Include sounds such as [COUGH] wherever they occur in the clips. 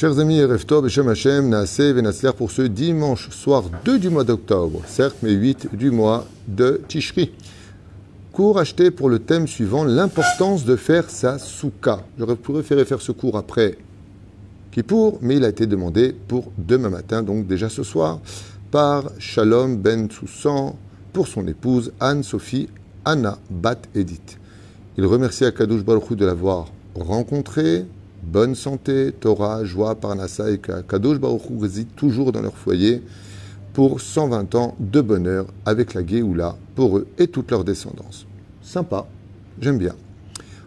Chers amis, Ereftov et Shem Hashem, Naase Venatzler pour ce dimanche soir 2 du mois d'octobre, certes, mais 8 du mois de Tishri. Cours acheté pour le thème suivant, l'importance de faire sa souka. J'aurais préféré faire ce cours après Kippour, mais il a été demandé pour demain matin, donc déjà ce soir, par Shalom Ben Soussan pour son épouse Anne-Sophie Anna Bat Edith. Il remercie Akadosh Baruch de l'avoir rencontré, bonne santé, Torah, joie, Parnassa et Kadosh Baruch Hu toujours dans leur foyer pour 120 ans de bonheur avec la Géoula pour eux et toute leur descendance. Sympa, j'aime bien.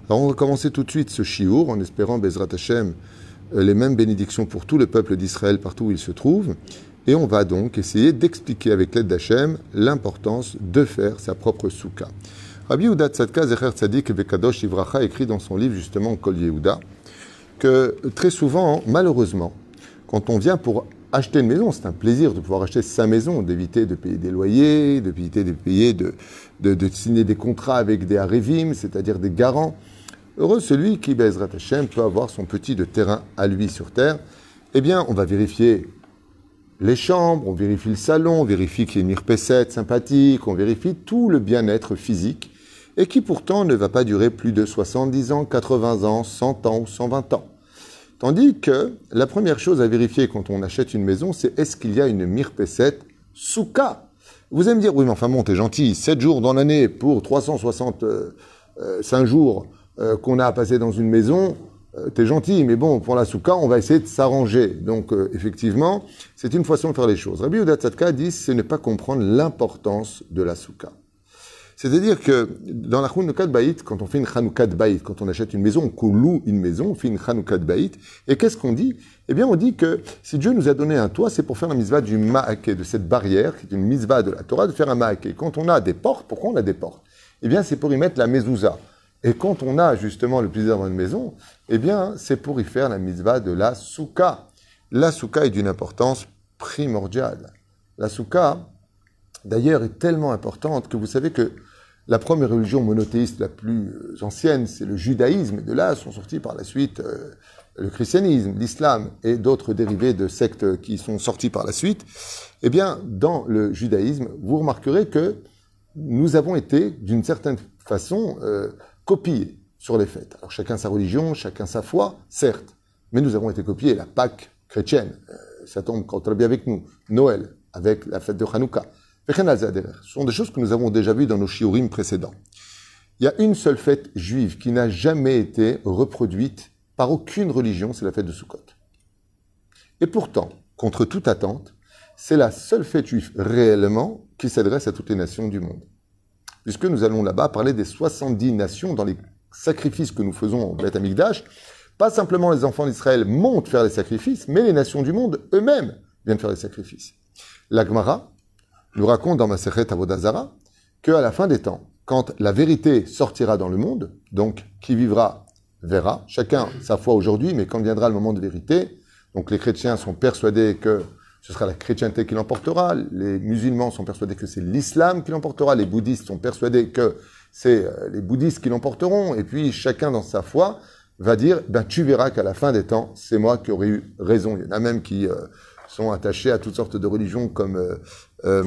Alors on va commencer tout de suite ce chiour en espérant Bezrat Hashem euh, les mêmes bénédictions pour tout le peuple d'Israël partout où il se trouve. Et on va donc essayer d'expliquer avec l'aide d'Hachem l'importance de faire sa propre soukha. Rabbi Yehuda Tzadka Zecher Tzadik Bekadosh Ivracha écrit dans son livre justement Kol Yehuda que très souvent, malheureusement, quand on vient pour acheter une maison, c'est un plaisir de pouvoir acheter sa maison, d'éviter de payer des loyers, d'éviter de payer, de, signer des contrats avec des arivim, c'est-à-dire des garants. Heureux celui qui, Bezrat Hashem, peut avoir son petit de terrain à lui sur terre. Eh bien, on va vérifier les chambres, on vérifie le salon, on vérifie qu'il y a une mirpessette sympathique, on vérifie tout le bien-être physique et qui pourtant ne va pas durer plus de 70 ans, 80 ans, 100 ans ou 120 ans. Tandis que la première chose à vérifier quand on achète une maison, c'est est-ce qu'il y a une mirpessette souka? Vous allez me dire, oui, mais enfin bon, t'es gentil, 7 jours dans l'année pour 365 euh, euh, jours euh, qu'on a à passer dans une maison, t'es gentil, mais bon, pour la souka, on va essayer de s'arranger. Donc, effectivement, c'est une façon de faire les choses. Rabbi Udatsatka dit, ce n'est pas comprendre l'importance de la souka. C'est-à-dire que dans la Chanukah Baït, quand on fait une Chanukah Baït, quand on achète une maison, qu'on loue une maison, on fait une Chanukah Baït, et qu'est-ce qu'on dit? Eh bien, on dit que si Dieu nous a donné un toit, c'est pour faire la mitzvah du ma'ake, de cette barrière, qui est une mitzvah de la Torah, de faire un ma'ake. Quand on a des portes, pourquoi on a des portes? Eh bien, c'est pour y mettre la mezouza. Et quand on a justement le plaisir d'avoir une maison, eh bien, c'est pour y faire la mitzvah de la souka. La souka est d'une importance primordiale. La souka, d'ailleurs, est tellement importante que vous savez que la première religion monothéiste la plus euh, ancienne, c'est le judaïsme, et de là sont sortis par la suite euh, le christianisme, l'islam et d'autres dérivés de sectes qui sont sortis par la suite. Eh bien, dans le judaïsme, vous remarquerez que nous avons été, d'une certaine façon, euh, copiés sur les fêtes. Alors chacun sa religion, chacun sa foi, certes, mais nous avons été copiés. La Pâque chrétienne, ça tombe quand très bien avec nous. Noël, avec la fête de Hanouka. Ce sont des choses que nous avons déjà vues dans nos shiurim précédents. Il y a une seule fête juive qui n'a jamais été reproduite par aucune religion, c'est la fête de Sukkot. Et pourtant, contre toute attente, c'est la seule fête juive réellement qui s'adresse à toutes les nations du monde. Puisque nous allons là-bas parler des 70 nations dans les sacrifices que nous faisons au Beth Amikdash. Pas simplement les enfants d'Israël montent faire les sacrifices, mais les nations du monde eux-mêmes viennent faire les sacrifices. L'Agmara, nous raconte dans Masechet Avodazara qu'à la fin des temps, quand la vérité sortira dans le monde, donc qui vivra verra, chacun sa foi aujourd'hui, mais quand viendra le moment de vérité, donc les chrétiens sont persuadés que ce sera la chrétienté qui l'emportera, les musulmans sont persuadés que c'est l'islam qui l'emportera, les bouddhistes sont persuadés que c'est euh, les bouddhistes qui l'emporteront, et puis chacun dans sa foi va dire, ben tu verras qu'à la fin des temps, c'est moi qui aurais eu raison. Il y en a même qui euh, sont attachés à toutes sortes de religions comme euh, euh,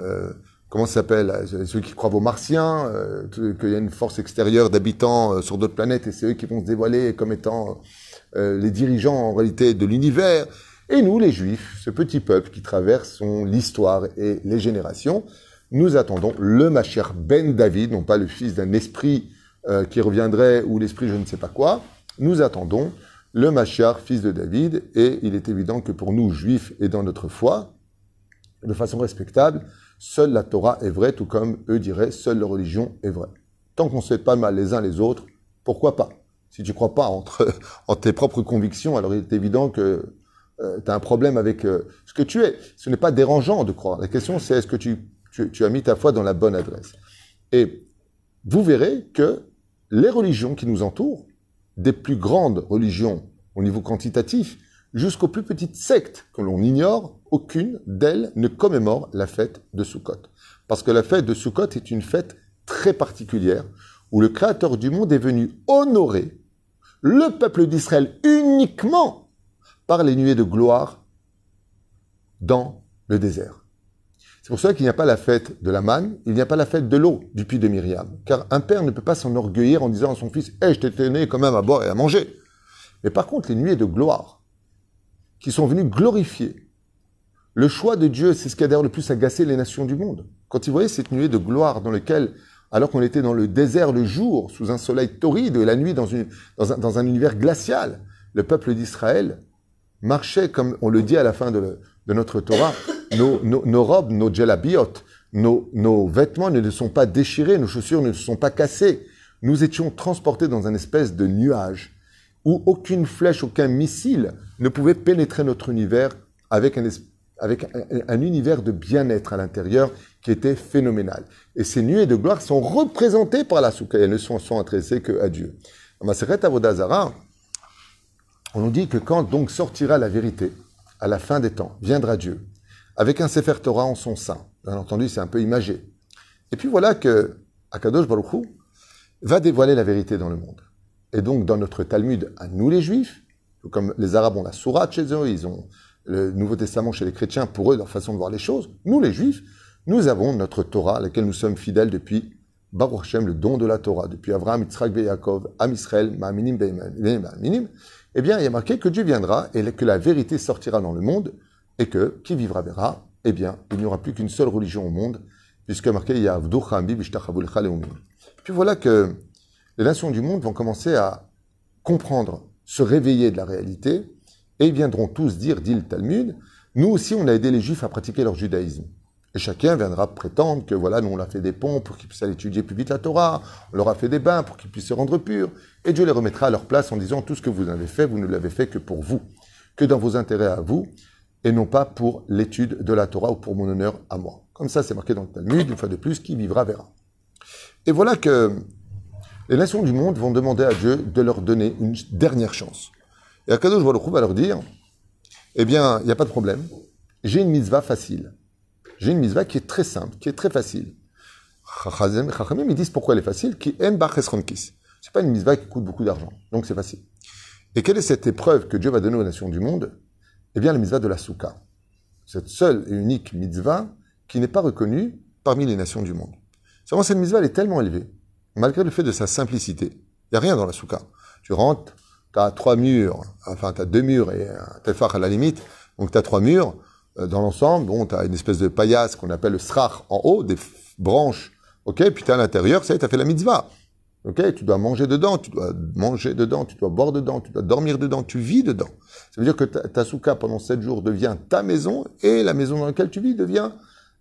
euh, comment ça s'appelle Ceux qui croient aux martiens, euh, qu'il y a une force extérieure d'habitants sur d'autres planètes et c'est eux qui vont se dévoiler comme étant les dirigeants en réalité de l'univers. Et nous, les Juifs, ce petit peuple qui traverse l'histoire et les générations, nous attendons le Mashiach ben David, non pas le fils d'un esprit qui reviendrait ou l'esprit je ne sais pas quoi. Nous attendons le Mashiach, fils de David, et il est évident que pour nous, Juifs, et dans notre foi, de façon respectable, seule la Torah est vraie, tout comme eux diraient, seule la religion est vraie. Tant qu'on ne se fait pas mal les uns les autres, pourquoi pas? Si tu ne crois pas entre, [LAUGHS] en tes propres convictions, alors il est évident que euh, tu as un problème avec euh, ce que tu es. Ce n'est pas dérangeant de croire. La question, c'est est-ce que tu, as mis ta foi dans la bonne adresse? Et vous verrez que les religions qui nous entourent, des plus grandes religions au niveau quantitatif, jusqu'aux plus petites sectes que l'on ignore, aucune d'elles ne commémore la fête de Sukkot. Parce que la fête de Sukkot est une fête très particulière où le Créateur du monde est venu honorer le peuple d'Israël uniquement par les nuées de gloire dans le désert. C'est pour ça qu'il n'y a pas la fête de la manne, il n'y a pas la fête de l'eau du puits de Myriam. Car un père ne peut pas s'enorgueillir en disant à son fils Hé, je t'ai donné quand même à boire et à manger. Mais par contre, les nuées de gloire, qui sont venues glorifier le choix de Dieu, c'est ce qui a d'ailleurs le plus agacé les nations du monde. Quand ils voyaient cette nuée de gloire dans laquelle, alors qu'on était dans le désert le jour, sous un soleil torride, et la nuit dans, un, univers glacial, le peuple d'Israël marchait, comme on le dit à la fin de notre Torah, nos, robes, nos djelabiot, nos, nos vêtements ne sont pas déchirés, nos chaussures ne sont pas cassées. Nous étions transportés dans un espèce de nuage où aucune flèche, aucun missile ne pouvait pénétrer notre univers avec un, univers de bien-être à l'intérieur qui était phénoménal. Et ces nuées de gloire sont représentées par la soukha. Elles ne sont, sont adressées que à Dieu. Dans Maseret Avodazara, on nous dit que quand donc sortira la vérité, à la fin des temps, viendra Dieu, avec un Sefer Torah en son sein. Bien entendu, c'est un peu imagé. Et puis voilà que Akadosh Baruch va dévoiler la vérité dans le monde. Et donc, dans notre Talmud, à nous les Juifs, comme les Arabes ont la Sourate chez eux, ils ont le Nouveau Testament chez les chrétiens, pour eux, leur façon de voir les choses, nous les Juifs, nous avons notre Torah, à laquelle nous sommes fidèles depuis Baruch le don de la Torah, depuis Abraham, Yitzhak, Yaakov, Am Israël, Ma'aminim, Ma'aminim. Eh bien, il y a marqué que Dieu viendra et que la vérité sortira dans le monde et que qui vivra verra. Eh bien, il n'y aura plus qu'une seule religion au monde, puisque marqué il y a Puis voilà que les nations du monde vont commencer à comprendre, se réveiller de la réalité, et ils viendront tous dire, dit le Talmud, nous aussi on a aidé les Juifs à pratiquer leur judaïsme. Et chacun viendra prétendre que voilà, nous on a fait des ponts pour qu'ils puissent aller étudier plus vite la Torah, on leur a fait des bains pour qu'ils puissent se rendre purs, et Dieu les remettra à leur place en disant tout ce que vous avez fait, vous ne l'avez fait que pour vous, que dans vos intérêts à vous, et non pas pour l'étude de la Torah ou pour mon honneur à moi. Comme ça, c'est marqué dans le Talmud, une fois de plus, qui vivra verra. Et voilà que les nations du monde vont demander à Dieu de leur donner une dernière chance. Et Akadosh Baruch va leur dire, eh bien, il n'y a pas de problème, j'ai une mitzvah facile. J'ai une mitzvah qui est très simple, qui est très facile. Chachamim, ils disent pourquoi elle est facile, qui aime kis. C'est pas une mitzvah qui coûte beaucoup d'argent, donc c'est facile. Et quelle est cette épreuve que Dieu va donner aux nations du monde? Eh bien, la mitzvah de la souka. Cette seule et unique mitzvah qui n'est pas reconnue parmi les nations du monde. Seulement, cette mitzvah, elle est tellement élevée, malgré le fait de sa simplicité. Il n'y a rien dans la souka. Tu rentres, tu as trois murs, enfin, tu as deux murs et un tefar à la limite, donc tu as trois murs. Euh, dans l'ensemble, bon, tu as une espèce de paillasse qu'on appelle le srach en haut, des branches, ok, puis tu à l'intérieur, ça y est, tu as fait la mitzvah. Ok, tu dois manger dedans, tu dois manger dedans, tu dois boire dedans, tu dois dormir dedans, tu vis dedans. Ça veut dire que ta, ta souka pendant sept jours devient ta maison et la maison dans laquelle tu vis devient,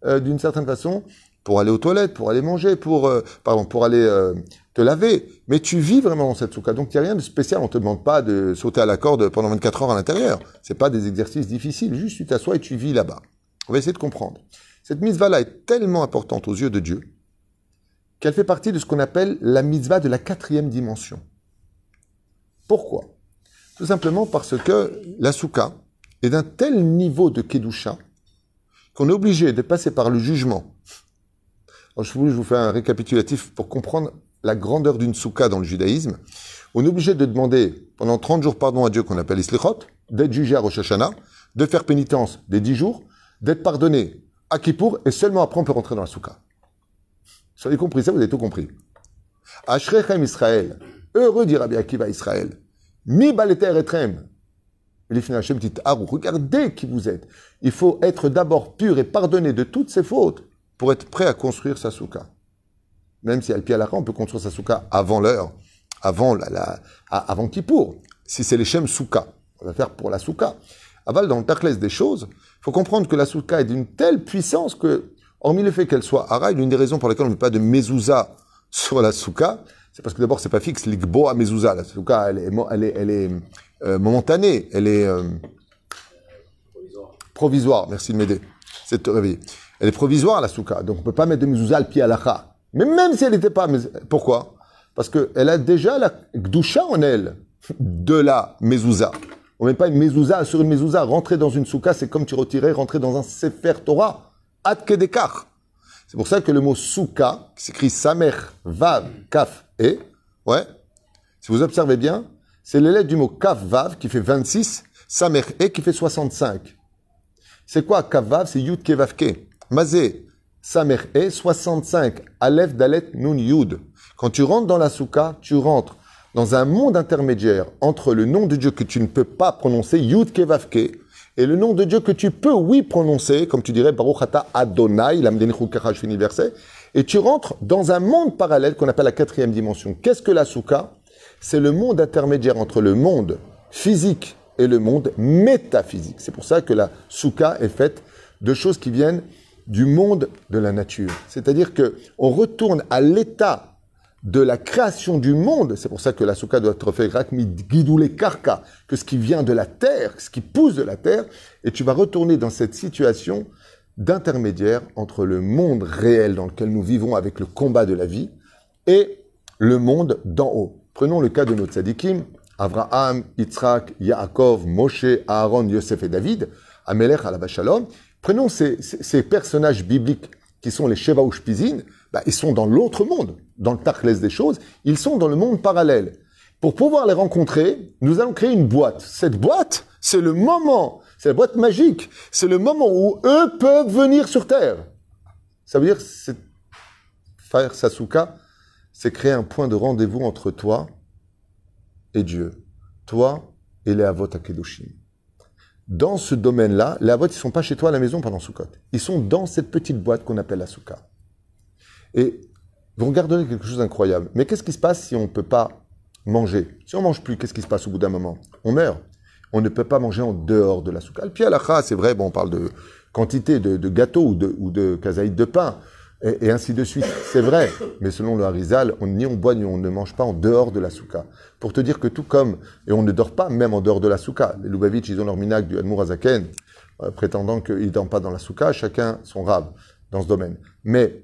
euh, d'une certaine façon, pour aller aux toilettes, pour aller manger, pour, euh, pardon, pour aller euh, te laver. Mais tu vis vraiment dans cette souka. Donc il n'y a rien de spécial. On te demande pas de sauter à la corde pendant 24 heures à l'intérieur. C'est pas des exercices difficiles. Juste tu t'assois et tu vis là-bas. On va essayer de comprendre. Cette mitzvah-là est tellement importante aux yeux de Dieu qu'elle fait partie de ce qu'on appelle la mitzvah de la quatrième dimension. Pourquoi? Tout simplement parce que la souka est d'un tel niveau de kedusha qu'on est obligé de passer par le jugement alors, je vous fais un récapitulatif pour comprendre la grandeur d'une souka dans le judaïsme. On est obligé de demander pendant 30 jours pardon à Dieu qu'on appelle Islichot, d'être jugé à Rosh Hashanah, de faire pénitence des 10 jours, d'être pardonné à Kippour, et seulement après on peut rentrer dans la souka. Vous avez compris ça, vous avez tout compris. Ashrechem Israël, heureux dit Rabbi Akiva Israël, mi baleter etrem, regardez qui vous êtes. Il faut être d'abord pur et pardonné de toutes ses fautes pour être prêt à construire sa souka. Même si à la on peut construire sa souka avant l'heure, avant la, la, avant. Si c'est les Shem souka, on va faire pour la souka. Aval, dans le taclès des choses, il faut comprendre que la souka est d'une telle puissance que, hormis le fait qu'elle soit araï, l'une des raisons pour lesquelles on ne met pas de mezouza sur la souka, c'est parce que d'abord c'est pas fixe, l'igbo à mezouza. La souka, elle est, elle est, elle est euh, momentanée, elle est euh, provisoire. provisoire. Merci de m'aider. C'est de te réveiller. Elle est provisoire, la souka. Donc, on peut pas mettre de mezouza le pied à la Mais même si elle n'était pas, pourquoi? Parce qu'elle a déjà la gdoucha en elle de la mezouza. On met pas une mezouza sur une mezouza. Rentrer dans une souka, c'est comme tu retirais rentrer dans un sefer Torah. Kedekar. C'est pour ça que le mot souka, qui s'écrit samer, vav, kaf, et, ouais, si vous observez bien, c'est lettres du mot kaf, vav, qui fait 26, Samer E qui fait 65. C'est quoi Kavav C'est Yud Kevavke. Mazé, Samer E, 65. Aleph Dalet Nun Yud. Quand tu rentres dans la souka, tu rentres dans un monde intermédiaire entre le nom de Dieu que tu ne peux pas prononcer, Yud Kevavke, et le nom de Dieu que tu peux, oui, prononcer, comme tu dirais, Baruch Ata Adonai, verset, et tu rentres dans un monde parallèle qu'on appelle la quatrième dimension. Qu'est-ce que la souka? C'est le monde intermédiaire entre le monde physique et le monde métaphysique. C'est pour ça que la souka est faite de choses qui viennent du monde de la nature. C'est-à-dire que on retourne à l'état de la création du monde, c'est pour ça que la souka doit être faite les karka, que ce qui vient de la terre, ce qui pousse de la terre, et tu vas retourner dans cette situation d'intermédiaire entre le monde réel dans lequel nous vivons avec le combat de la vie et le monde d'en haut. Prenons le cas de nos tzadikim, Abraham, Yitzhak, Yaakov, Moshe, Aaron, Yosef et David, Amelech, Alabashalom. Prenons ces, ces, personnages bibliques qui sont les Sheva Pizin, bah, ils sont dans l'autre monde, dans le Tachles des choses, ils sont dans le monde parallèle. Pour pouvoir les rencontrer, nous allons créer une boîte. Cette boîte, c'est le moment, c'est la boîte magique, c'est le moment où eux peuvent venir sur Terre. Ça veut dire, c'est faire Sasuka, c'est créer un point de rendez-vous entre toi et Dieu. Toi et les Avot Akedoshim. Dans ce domaine-là, les Avot, ils sont pas chez toi à la maison pendant Sukkot. Ils sont dans cette petite boîte qu'on appelle la Souka. Et vous regardez quelque chose d'incroyable. Mais qu'est-ce qui se passe si on ne peut pas manger? Si on mange plus, qu'est-ce qui se passe au bout d'un moment? On meurt. On ne peut pas manger en dehors de la souka. Le la c'est vrai, bon, on parle de quantité de, gâteaux ou de, ou de pain, et, ainsi de suite. C'est vrai, mais selon le Harizal, on, ni on boit ni on ne mange pas en dehors de la souka. Pour te dire que tout comme, et on ne dort pas même en dehors de la souka. Les Lubavitch, ils ont leur minac du Admour Azaken, euh, prétendant qu'ils ne dorment pas dans la souka, chacun son rave dans ce domaine. Mais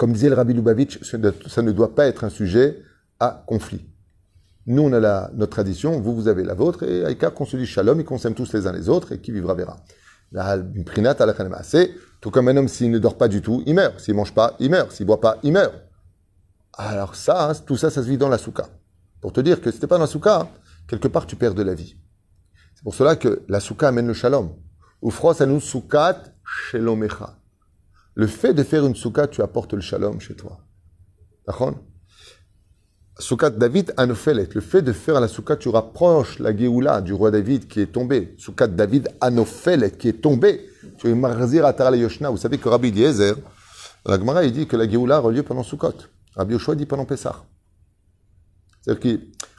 comme disait le Rabbi Lubavitch, ça ne doit pas être un sujet à conflit. Nous, on a la, notre tradition, vous, vous avez la vôtre, et Aïkar qu'on se dit shalom et qu'on s'aime tous les uns les autres, et qui vivra verra. C'est tout comme un homme, s'il ne dort pas du tout, il meurt. S'il mange pas, il meurt. S'il boit pas, il meurt. Alors ça, hein, tout ça, ça se vit dans la souka. Pour te dire que si pas dans la souka, quelque part, tu perds de la vie. C'est pour cela que la souka amène le shalom. Ufros anu soukat shelomecha. Le fait de faire une soukha, tu apportes le shalom chez toi. D'accord? Soukhat David Anofelet. Le fait de faire la soukha, tu rapproches la Géoula du roi David qui est tombé. Soukhat David Anofelet qui est tombé. Tu es Marzir Atara Yoshna. Vous savez que Rabbi Eliezer, la Gemara, il dit que la Géoula a lieu pendant Sukkot. Rabbi Yoshua dit pendant Pessah. C'est-à-dire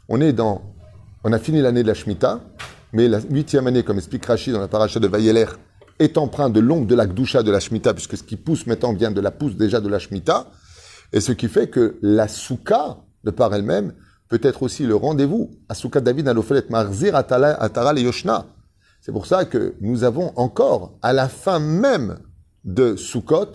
qu'on est dans, on a fini l'année de la Shemitah, mais la huitième année, comme explique Rachid dans la paracha de Vayeler, est empreint de l'ombre de la Gdusha de la Shemitah, puisque ce qui pousse maintenant vient de la pousse déjà de la Shemitah, et ce qui fait que la Souka, de par elle-même, peut être aussi le rendez-vous. Asuka David Alofelet Marzir Atara le Yoshna. C'est pour ça que nous avons encore, à la fin même de Sukkot,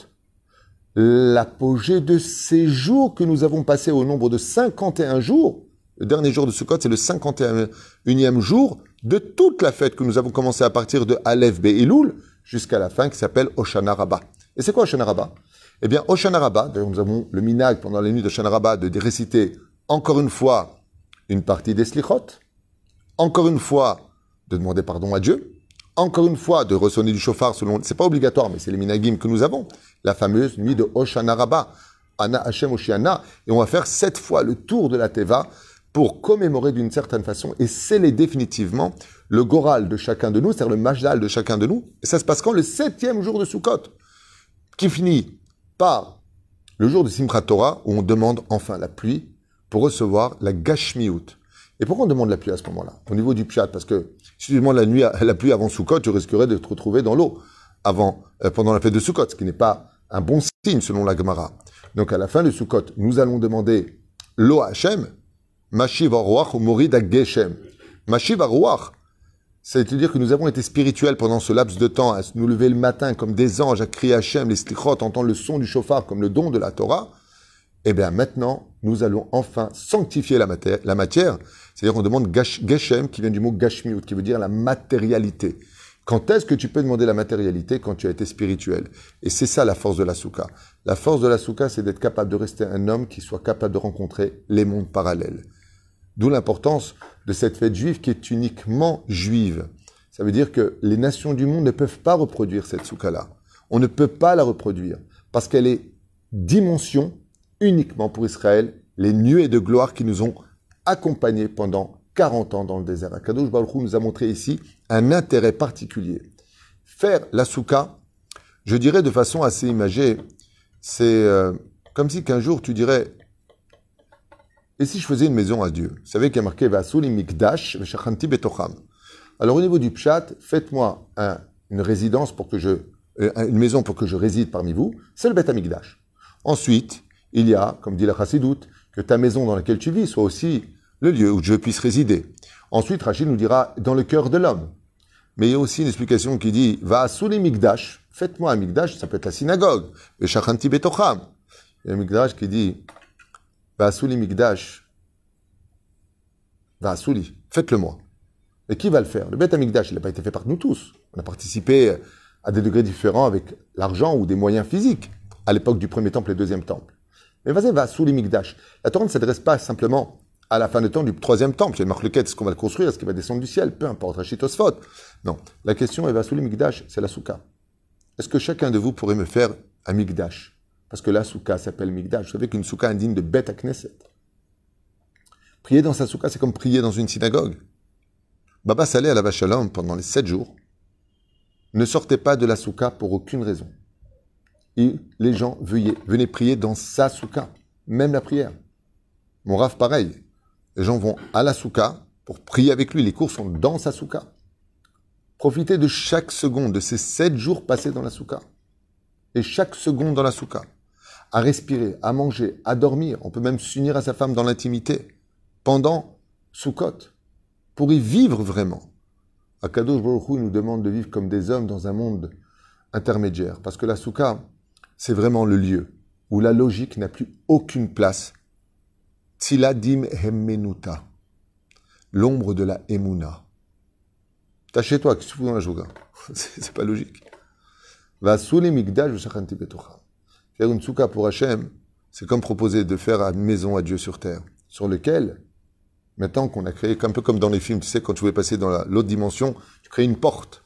l'apogée de ces jours que nous avons passés au nombre de 51 jours. Le dernier jour de Sukkot, c'est le 51e jour de toute la fête que nous avons commencé à partir de Aleph Be'ilul jusqu'à la fin qui s'appelle Oshana Rabbah. Et c'est quoi Oshana Rabbah? Eh bien, Oshana Rabbah, d'ailleurs nous avons le minag pendant les nuits d'Oshana Rabbah de réciter encore une fois une partie des slichot, encore une fois de demander pardon à Dieu, encore une fois de ressonner du chauffard selon, c'est pas obligatoire, mais c'est les minagim que nous avons, la fameuse nuit de Oshana Rabbah, Ana Hashem Oshiana, et on va faire sept fois le tour de la Teva pour commémorer d'une certaine façon et sceller définitivement le goral de chacun de nous, c'est-à-dire le majdal de chacun de nous. Et ça se passe quand Le septième jour de Sukkot, qui finit par le jour de Simchat Torah, où on demande enfin la pluie pour recevoir la Gashmiut. Et pourquoi on demande la pluie à ce moment-là? Au niveau du Pshat, parce que si tu demandes la, nuit, la pluie avant Sukkot, tu risquerais de te retrouver dans l'eau avant, euh, pendant la fête de Sukkot, ce qui n'est pas un bon signe selon la Gemara. Donc à la fin de Sukkot, nous allons demander l'eau à Hachem, Mashiv ou Morid Geshem. Mashiv c'est-à-dire que nous avons été spirituels pendant ce laps de temps, à nous lever le matin comme des anges, à crier Hachem, les slichot, entendre le son du chauffard comme le don de la Torah. Eh bien, maintenant, nous allons enfin sanctifier la matière. La matière c'est-à-dire qu'on demande Geshem, qui vient du mot Gashmiut, qui veut dire la matérialité. Quand est-ce que tu peux demander la matérialité quand tu as été spirituel? Et c'est ça la force de la souka. La force de la souka, c'est d'être capable de rester un homme qui soit capable de rencontrer les mondes parallèles. D'où l'importance de cette fête juive qui est uniquement juive. Ça veut dire que les nations du monde ne peuvent pas reproduire cette souka-là. On ne peut pas la reproduire parce qu'elle est dimension uniquement pour Israël, les nuées de gloire qui nous ont accompagnés pendant 40 ans dans le désert. Akadosh Baruch Hu nous a montré ici un intérêt particulier. Faire la souka, je dirais de façon assez imagée, c'est euh, comme si qu'un jour tu dirais et si je faisais une maison à Dieu? Vous savez qu'il y a marqué Mikdash Betocham. Alors au niveau du Pshat, faites-moi une résidence pour que je, euh, une maison pour que je réside parmi vous, c'est le Bet Amikdash. Ensuite, il y a, comme dit la Chassidoute, que ta maison dans laquelle tu vis soit aussi le lieu où je puisse résider. Ensuite, Rachid nous dira dans le cœur de l'homme. Mais il y a aussi une explication qui dit Va à Souli Mikdash, faites-moi un Mikdash, ça peut être la synagogue, le Shachanti Betocham. Il y a un Mikdash qui dit Va à Souli Mikdash, va à Souli, faites-le-moi. Et qui va le faire? Le Beth Amikdash, il n'a pas été fait par nous tous. On a participé à des degrés différents avec l'argent ou des moyens physiques à l'époque du premier temple et deuxième temple. Mais vas-y, va sous l'imigdash. La Torah ne s'adresse pas simplement à la fin de temps du troisième temple. Il marque le est-ce qu'on va le construire, est-ce qu'il va descendre du ciel, peu importe, Rachitosphot. Non. La question est, va sous l'imigdash, c'est la souka. Est-ce que chacun de vous pourrait me faire un migdash Parce que la souka s'appelle migdash. Vous savez qu'une souka indigne de bête à Knesset. Prier dans sa souka, c'est comme prier dans une synagogue. Baba Saleh à la Vachalom pendant les sept jours ne sortait pas de la souka pour aucune raison. Et les gens venaient, prier dans sa souka, même la prière. Mon raf, pareil. Les gens vont à la souka pour prier avec lui. Les cours sont dans sa souka. Profitez de chaque seconde de ces sept jours passés dans la souka. Et chaque seconde dans la souka. À respirer, à manger, à dormir. On peut même s'unir à sa femme dans l'intimité. Pendant Soukot pour y vivre vraiment. Akadosh Baruch Hu nous demande de vivre comme des hommes dans un monde intermédiaire. Parce que la soukha, c'est vraiment le lieu où la logique n'a plus aucune place. Tziladim hemmenuta, l'ombre de la emuna. T'as chez toi, que tu fous dans la jouga [LAUGHS] C'est pas logique. Va migdash Faire une soukha pour Hachem, c'est comme proposer de faire une maison à Dieu sur terre, sur lequel Maintenant qu'on a créé, un peu comme dans les films, tu sais, quand tu voulais passer dans l'autre dimension, tu crées une porte.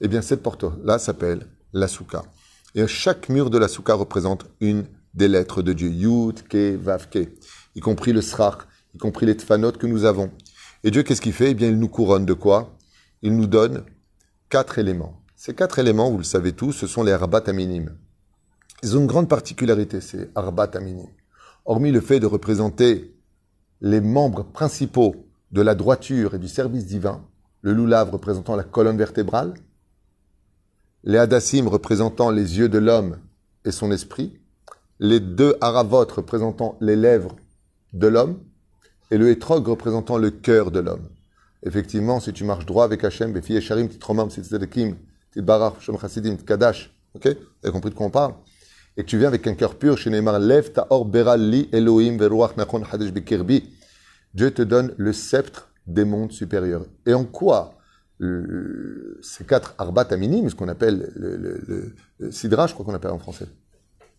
Eh bien, cette porte-là s'appelle la souka. Et chaque mur de la souka représente une des lettres de Dieu. Yud, Ke, Vav, Ke. Y compris le Srach, y compris les Tfanot que nous avons. Et Dieu, qu'est-ce qu'il fait? Eh bien, il nous couronne de quoi? Il nous donne quatre éléments. Ces quatre éléments, vous le savez tous, ce sont les Arbat Aminim. Ils ont une grande particularité, ces Arbat Aminim. Hormis le fait de représenter les membres principaux de la droiture et du service divin, le loulav représentant la colonne vertébrale, les hadassim représentant les yeux de l'homme et son esprit, les deux haravot représentant les lèvres de l'homme, et le hétrog représentant le cœur de l'homme. Effectivement, si tu marches droit avec Hachem, Befi Esharim, Titromam, Tzedkim, Titbarach, Shem Chassidim, Kadash, ok? Vous avez compris de quoi on parle? Et tu viens avec un cœur pur, chez Neymar, Lev ta'or beral li Elohim veruach nachon hadesh bikirbi. Dieu te donne le sceptre des mondes supérieurs. Et en quoi ces quatre arbat aminim, ce qu'on appelle le, sidra, je crois qu'on appelle en français.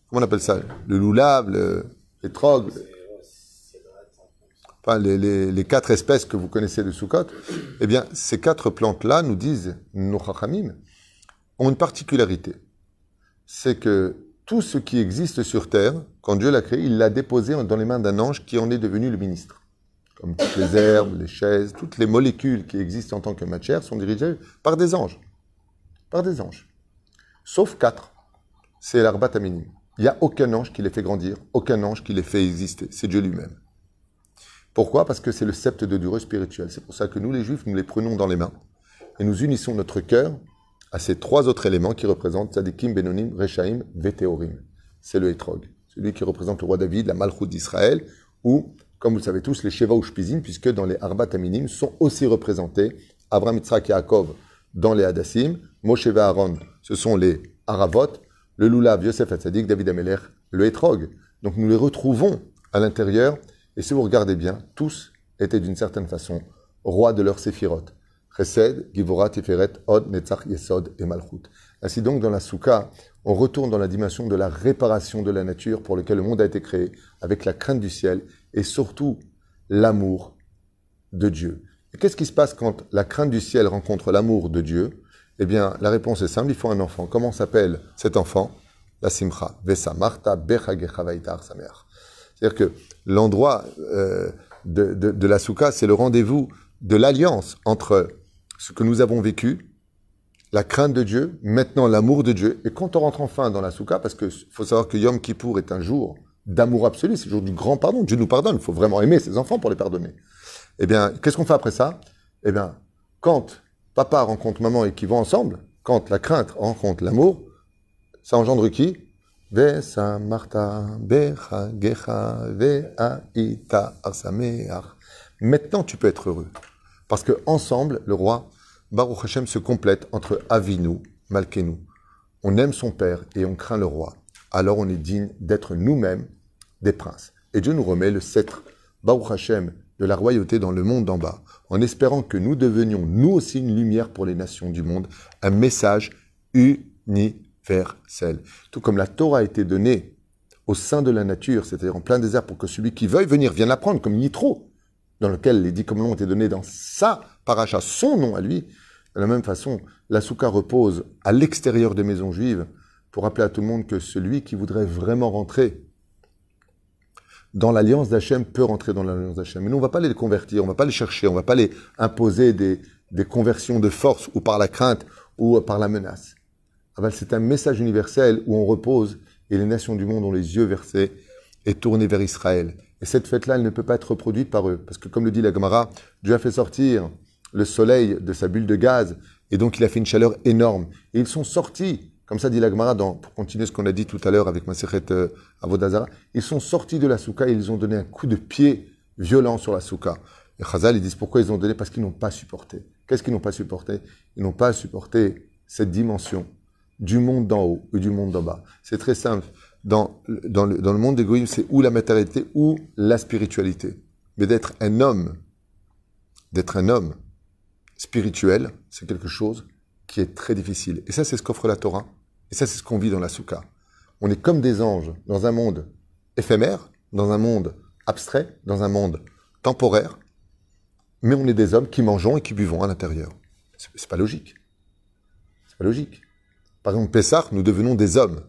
Comment on appelle ça? Le loulab, le, les trogs, enfin les, quatre espèces que vous connaissez de Sukkot. Eh bien, ces quatre plantes-là, nous disent nos ont une particularité. C'est que tout ce qui existe sur Terre, quand Dieu l'a créé, il l'a déposé dans les mains d'un ange qui en est devenu le ministre. Comme toutes les herbes, les chaises, toutes les molécules qui existent en tant que matière sont dirigées par des anges. Par des anges. Sauf quatre. C'est l'arbat minim. Il n'y a aucun ange qui les fait grandir, aucun ange qui les fait exister. C'est Dieu lui-même. Pourquoi? Parce que c'est le sceptre de durée spirituel. C'est pour ça que nous, les juifs, nous les prenons dans les mains et nous unissons notre cœur à ces trois autres éléments qui représentent Tzadikim, Benonim, Rechaim, Veteorim. C'est le Etrog, celui qui représente le roi David, la Malchut d'Israël, ou, comme vous le savez tous, les Sheva ou Shpizim, puisque dans les Arbat Aminim sont aussi représentés Abraham, Yitzhak et Yaakov dans les Hadassim, Moshe et Aaron, ce sont les Aravot, le Lulav, Yosef Hatzadik, David Ameler, le Etrog. Donc nous les retrouvons à l'intérieur, et si vous regardez bien, tous étaient d'une certaine façon rois de leur séphiroth. Et. Ainsi donc, dans la Souka, on retourne dans la dimension de la réparation de la nature pour laquelle le monde a été créé, avec la crainte du ciel et surtout l'amour de Dieu. Qu'est-ce qui se passe quand la crainte du ciel rencontre l'amour de Dieu? Eh bien, la réponse est simple, il faut un enfant. Comment s'appelle cet enfant? La simcha. Vesa Marta C'est-à-dire que l'endroit euh, de, de la souka, c'est le rendez-vous de l'alliance entre ce que nous avons vécu, la crainte de Dieu, maintenant l'amour de Dieu. Et quand on rentre enfin dans la souka, parce qu'il faut savoir que Yom Kippour est un jour d'amour absolu, c'est le jour du grand pardon. Dieu nous pardonne, il faut vraiment aimer ses enfants pour les pardonner. Eh bien, qu'est-ce qu'on fait après ça? Eh bien, quand papa rencontre maman et qu'ils vont ensemble, quand la crainte rencontre l'amour, ça engendre qui? Maintenant, tu peux être heureux. Parce que ensemble, le roi Baruch Hashem se complète entre Avinu, Malkenu. On aime son père et on craint le roi. Alors on est digne d'être nous-mêmes des princes. Et Dieu nous remet le sceptre Baruch Hashem de la royauté dans le monde d'en bas, en espérant que nous devenions nous aussi une lumière pour les nations du monde, un message universel. Tout comme la Torah a été donnée au sein de la nature, c'est-à-dire en plein désert, pour que celui qui veuille venir vienne l'apprendre, comme Yitro, dans lequel les dix commandements ont été donnés dans sa paracha, son nom à lui, de la même façon, la souka repose à l'extérieur des maisons juives pour rappeler à tout le monde que celui qui voudrait vraiment rentrer dans l'alliance d'Hachem peut rentrer dans l'alliance d'Hachem. Mais nous, on ne va pas les convertir, on ne va pas les chercher, on ne va pas les imposer des, des conversions de force ou par la crainte ou par la menace. C'est un message universel où on repose et les nations du monde ont les yeux versés et tournés vers Israël. Et cette fête-là, elle ne peut pas être reproduite par eux. Parce que comme le dit la Gemara, Dieu a fait sortir le soleil de sa bulle de gaz, et donc il a fait une chaleur énorme. Et ils sont sortis, comme ça dit la Gemara, pour continuer ce qu'on a dit tout à l'heure avec Maseret euh, Avodazara, ils sont sortis de la souka et ils ont donné un coup de pied violent sur la souka. Et Chazal, ils disent pourquoi ils ont donné? Parce qu'ils n'ont pas supporté. Qu'est-ce qu'ils n'ont pas supporté? Ils n'ont pas supporté cette dimension du monde d'en haut et du monde d'en bas. C'est très simple. Dans, dans, le, dans le monde des c'est ou la matérialité ou la spiritualité. Mais d'être un homme, d'être un homme spirituel, c'est quelque chose qui est très difficile. Et ça, c'est ce qu'offre la Torah. Et ça, c'est ce qu'on vit dans la Souka. On est comme des anges dans un monde éphémère, dans un monde abstrait, dans un monde temporaire, mais on est des hommes qui mangeons et qui buvons à l'intérieur. C'est pas logique. C'est pas logique. Par exemple, Pessah, nous devenons des hommes,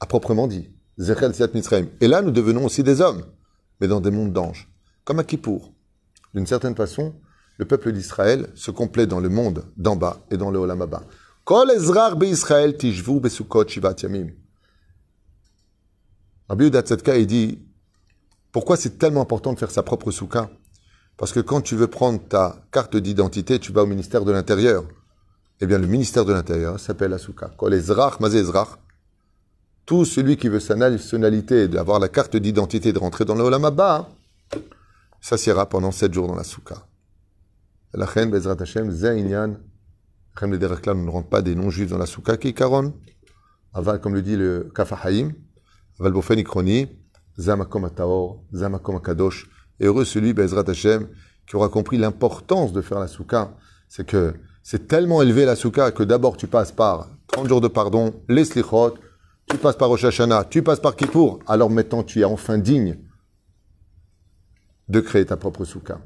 à proprement dit. Et là, nous devenons aussi des hommes, mais dans des mondes d'anges, comme à Kippour. D'une certaine façon, le peuple d'Israël se complète dans le monde d'en bas et dans le Olam yamim. Rabbi il dit pourquoi c'est tellement important de faire sa propre souka Parce que quand tu veux prendre ta carte d'identité, tu vas au ministère de l'Intérieur. Eh bien, le ministère de l'Intérieur s'appelle la souka. Kol Ezrar, mazé Ezrar. Tout celui qui veut sa nationalité, d'avoir la carte d'identité, de rentrer dans le Olam Abba, s'assiera pendant sept jours dans la souka. La reine, Bezrat Hashem, Zainyan, nous ne rentre pas des non-juifs dans la souka, qui Karon, aval, comme le dit le Kafahaim, aval Bofen Ikroni, Zamakom Ataor, Zamakom Akadosh, et heureux celui, Bezrat Hashem, qui aura compris l'importance de faire la souka. C'est que c'est tellement élevé la souka que d'abord tu passes par 30 jours de pardon, les slichot, tu passes par Rosh tu passes par Kippour, alors maintenant tu es enfin digne de créer ta propre souka.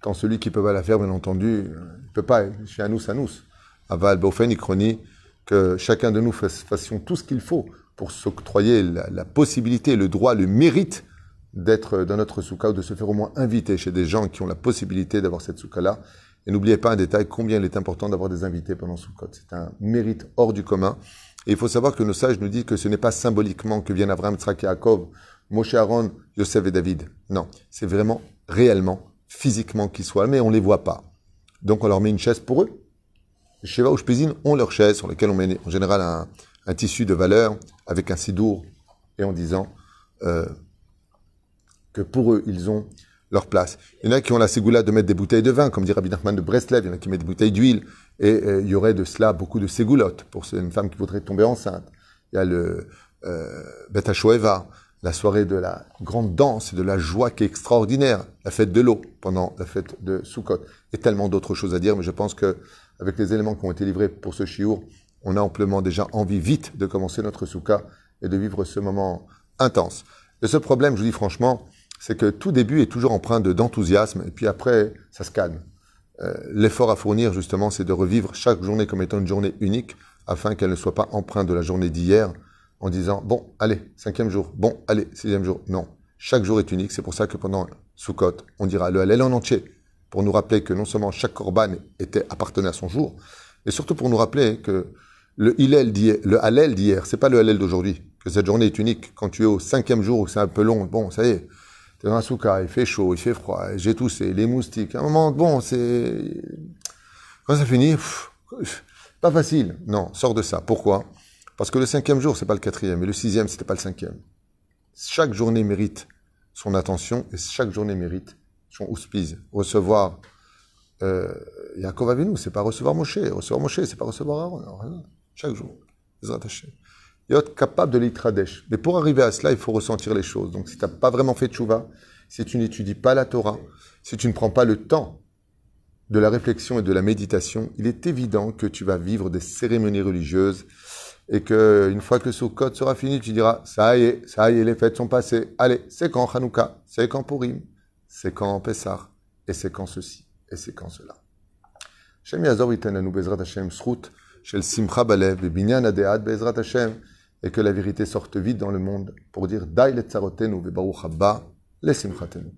Quand celui qui peut pas la faire, bien entendu, il peut pas, chez Anous, Anous. Aval, Bofen, Ikroni, que chacun de nous fassions tout ce qu'il faut pour s'octroyer la, possibilité, le droit, le mérite d'être dans notre souka ou de se faire au moins inviter chez des gens qui ont la possibilité d'avoir cette souka-là. Et n'oubliez pas un détail, combien il est important d'avoir des invités pendant Sukkot. C'est un mérite hors du commun. Et il faut savoir que nos sages nous disent que ce n'est pas symboliquement que viennent Abraham, Tzrak Yaakov, Moshe Aaron, Yosef et David. Non, c'est vraiment, réellement, physiquement qu'ils soient, mais on ne les voit pas. Donc on leur met une chaise pour eux. Les Sheva ou Shpezin ont leur chaise sur laquelle on met en général un, tissu de valeur avec un sidour et en disant euh, que pour eux, ils ont leur place. Il y en a qui ont la ségoula de mettre des bouteilles de vin, comme dit Rabbi Nachman de Breslev, il y en a qui mettent des bouteilles d'huile, et euh, il y aurait de cela beaucoup de ségoulottes pour une femme qui voudrait tomber enceinte. Il y a le euh, Bet la soirée de la grande danse et de la joie qui est extraordinaire, la fête de l'eau pendant la fête de Sukkot, et tellement d'autres choses à dire, mais je pense que avec les éléments qui ont été livrés pour ce chiour, on a amplement déjà envie vite de commencer notre Soukha et de vivre ce moment intense. Le seul problème, je vous dis franchement, c'est que tout début est toujours empreint d'enthousiasme, et puis après, ça se calme. euh, l'effort à fournir, justement, c'est de revivre chaque journée comme étant une journée unique, afin qu'elle ne soit pas empreinte de la journée d'hier, en disant, bon, allez, cinquième jour, bon, allez, sixième jour. Non, chaque jour est unique. C'est pour ça que pendant Sukkot, on dira le Hallel en entier, pour nous rappeler que non seulement chaque korban était, appartenait à son jour, mais surtout pour nous rappeler que le Hillel d'hier, le Hallel d'hier, c'est pas le Hallel d'aujourd'hui, que cette journée est unique. Quand tu es au cinquième jour où c'est un peu long, bon, ça y est, t'es dans un soukha, il fait chaud, il fait froid, j'ai toussé, les moustiques. À un moment, bon, c'est, quand ça finit, pas facile. Non, sors de ça. Pourquoi? Parce que le cinquième jour, c'est pas le quatrième, et le sixième, c'était pas le cinquième. Chaque journée mérite son attention, et chaque journée mérite son auspice. Recevoir, euh, Yaakov Avinu, c'est pas recevoir Moshe. Recevoir Moshe, c'est pas recevoir Aaron chaque jour. Être capable de l'itradesh. Mais pour arriver à cela, il faut ressentir les choses. Donc si tu n'as pas vraiment fait tchouva, si tu n'étudies pas la Torah, si tu ne prends pas le temps de la réflexion et de la méditation, il est évident que tu vas vivre des cérémonies religieuses et que une fois que ce code sera fini, tu diras ça y est, ça y est, les fêtes sont passées. Allez, c'est quand Hanouka, c'est quand Purim, c'est quand Pessah, et c'est quand ceci, et c'est quand cela? Shem Hashem le le Adead, Bezrat Hashem, et que la vérité sorte vite dans le monde pour dire Dai le Tsarotenu, Baruch Abba, le Simchatenu.